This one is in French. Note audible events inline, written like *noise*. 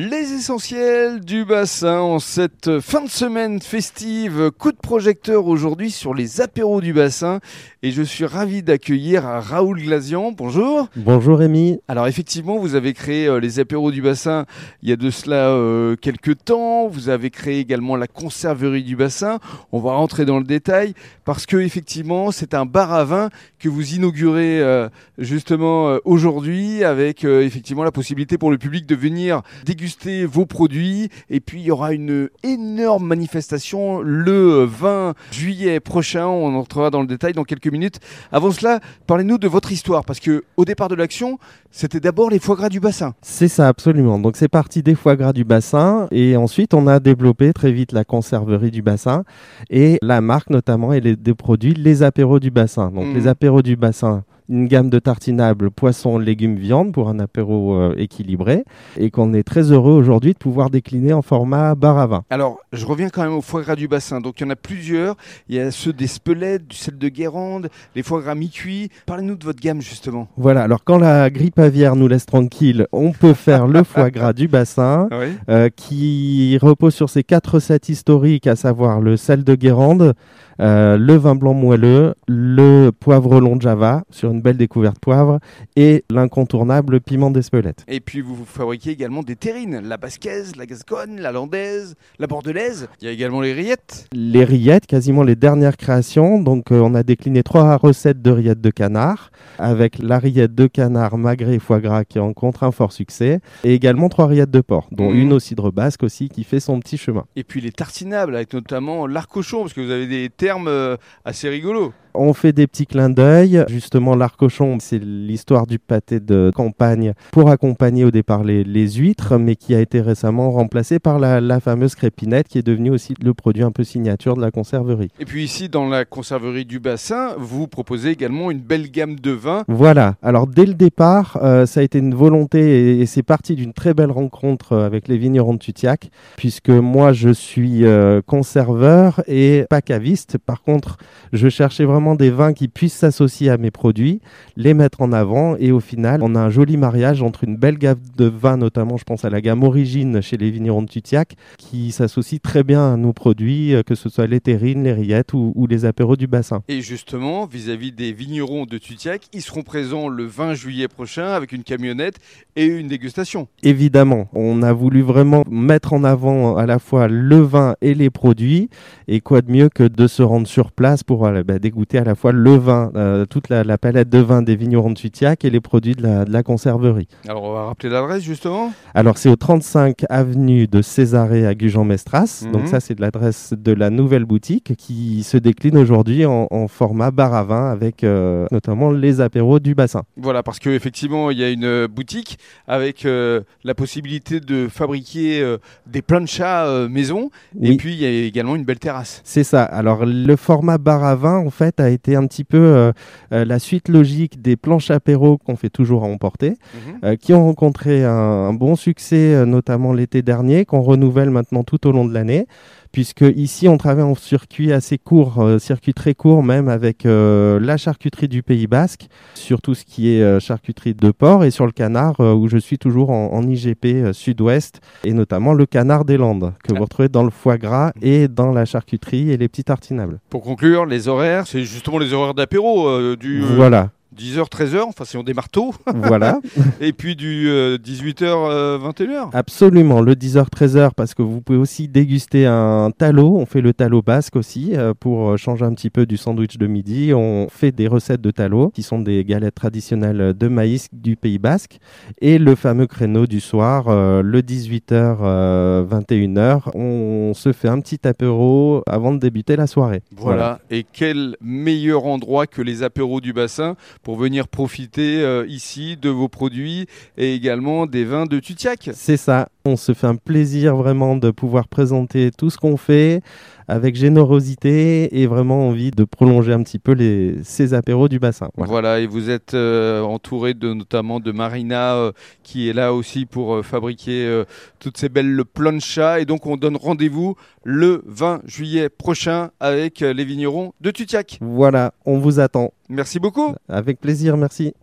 Les essentiels du bassin en cette fin de semaine festive. Coup de projecteur aujourd'hui sur les apéros du bassin. Et je suis ravi d'accueillir Raoul Glazian. Bonjour. Bonjour Rémi. Alors effectivement, vous avez créé euh, les apéros du bassin il y a de cela euh, quelques temps. Vous avez créé également la conserverie du bassin. On va rentrer dans le détail parce que effectivement, c'est un bar à vin que vous inaugurez euh, justement euh, aujourd'hui avec effectivement la possibilité pour le public de venir déguster vos produits. Et puis il y aura une énorme manifestation le 20 juillet prochain. On entrera dans le détail dans quelques minutes. Avant cela, parlez-nous de votre histoire parce que au départ de l'action, c'était d'abord les foie gras du bassin. C'est ça, absolument. Donc c'est parti des foie gras du bassin et ensuite on a développé très vite la conserverie du bassin et la marque notamment et les des produits les apéros du bassin. Donc Mhm. les apéros du bassin une gamme de tartinables poissons, légumes, viande pour un apéro euh, équilibré et qu'on est très heureux aujourd'hui de pouvoir décliner en format bar à vin. Alors, je reviens quand même au foie gras du bassin. Donc, il y en a plusieurs. Il y a ceux des Spelettes, du sel de Guérande, les foie gras mi-cuits. Parlez-nous de votre gamme, justement. Voilà, alors quand la grippe aviaire nous laisse tranquille, on peut faire le *laughs* foie gras du bassin. Oui. euh, qui repose sur ces quatre recettes historiques, à savoir le sel de Guérande, euh, le vin blanc moelleux, le poivre long de Java, sur une belle découverte poivre, et l'incontournable piment d'Espelette. Et puis, vous, vous fabriquez également des terrines. La basquaise, la gasconne, la landaise, la bordelaise. Il y a également les rillettes. Les rillettes, quasiment les dernières créations, donc euh, on a décliné trois recettes de rillettes de canard, avec la rillette de canard magret et foie gras qui rencontre un fort succès, et également trois rillettes de porc, dont Mhm. une au cidre basque aussi qui fait son petit chemin. Et puis les tartinables, avec notamment l'arcochon, parce que vous avez des termes euh, assez rigolos. On fait des petits clins d'œil. Justement, l'arcochon, c'est l'histoire du pâté de campagne pour accompagner au départ les, les huîtres, mais qui a été récemment remplacé par la, la fameuse crépinette, qui est devenue aussi le produit un peu signature de la conserverie. Et puis ici, dans la conserverie du bassin, vous proposez également une belle gamme de vins. Voilà. Alors dès le départ, euh, ça a été une volonté et, et c'est parti d'une très belle rencontre euh, avec les vignerons de Tutiac, puisque moi je suis euh, conserveur et pas caviste. Par contre, je cherchais vraiment des vins qui puissent s'associer à mes produits, les mettre en avant et au final, on a un joli mariage entre une belle gamme de vins, notamment je pense à la gamme Origine chez les vignerons de Tutiac, qui s'associe très bien à nos produits, euh, que ce soit les terrines, les rillettes ou, ou les apéros du bassin. Et justement, vis-à-vis des vignerons de Tutiac, ils seront présents le 20 juillet prochain avec une camionnette et une dégustation. Évidemment, on a voulu vraiment mettre en avant à la fois le vin et les produits. Et quoi de mieux que de se rendre sur place pour euh, bah, dégoûter à la fois le vin, euh, toute la, la palette de vins des vignerons de Tutiac et les produits de la, de la conserverie. Alors, on va rappeler l'adresse justement? Alors, c'est au 35 avenue de Césarée à Gujan-Mestras. Mhm. Donc, ça, c'est de l'adresse de la nouvelle boutique qui se décline aujourd'hui en, en format bar à vin avec euh, notamment les apéros du bassin. Voilà, parce qu'effectivement, il y a une euh, boutique avec euh, la possibilité de fabriquer des planchas maison. Et puis, il y a également une belle terrasse. C'est ça. Alors le format bar à vin, en fait, a été un petit peu euh, euh, la suite logique des planches apéro qu'on fait toujours à emporter, Mhm. euh, qui ont rencontré un, un bon succès, notamment l'été dernier, qu'on renouvelle maintenant tout au long de l'année. Puisque ici on travaille en circuit assez court, euh, circuit très court même avec euh, la charcuterie du Pays Basque, sur tout ce qui est euh, charcuterie de porc et sur le canard où je suis toujours en, en IGP sud-ouest et notamment le canard des Landes que Ah. vous retrouvez dans le foie gras et dans la charcuterie et les petits tartinables. Pour conclure, les horaires, c'est justement les horaires d'apéro du Voilà, 10h, 13h, enfin, c'est on des marteaux. voilà, *laughs* et puis du euh, 18h, 21h. absolument, le 10h-13h parce que vous pouvez aussi déguster un talot, on fait le talot basque aussi euh, pour euh, changer un petit peu du sandwich de midi, on fait des recettes de talot qui sont des galettes traditionnelles de maïs du Pays Basque et le fameux créneau du soir, euh, le 18h, 21h, on se fait un petit apéro avant de débuter la soirée. Voilà. Et quel meilleur endroit que les apéros du bassin pour venir profiter euh, ici de vos produits et également des vins de Tutiac. C'est ça. On se fait un plaisir vraiment de pouvoir présenter tout ce qu'on fait avec générosité et vraiment envie de prolonger un petit peu les, ces apéros du bassin. Voilà. Voilà. et vous êtes euh, entouré de notamment de Marina euh, qui est là aussi pour euh, fabriquer toutes ces belles planchas. Et donc on donne rendez-vous le 20 juillet prochain avec les vignerons de Tutiac. Voilà, on vous attend. Merci beaucoup. Avec plaisir, merci.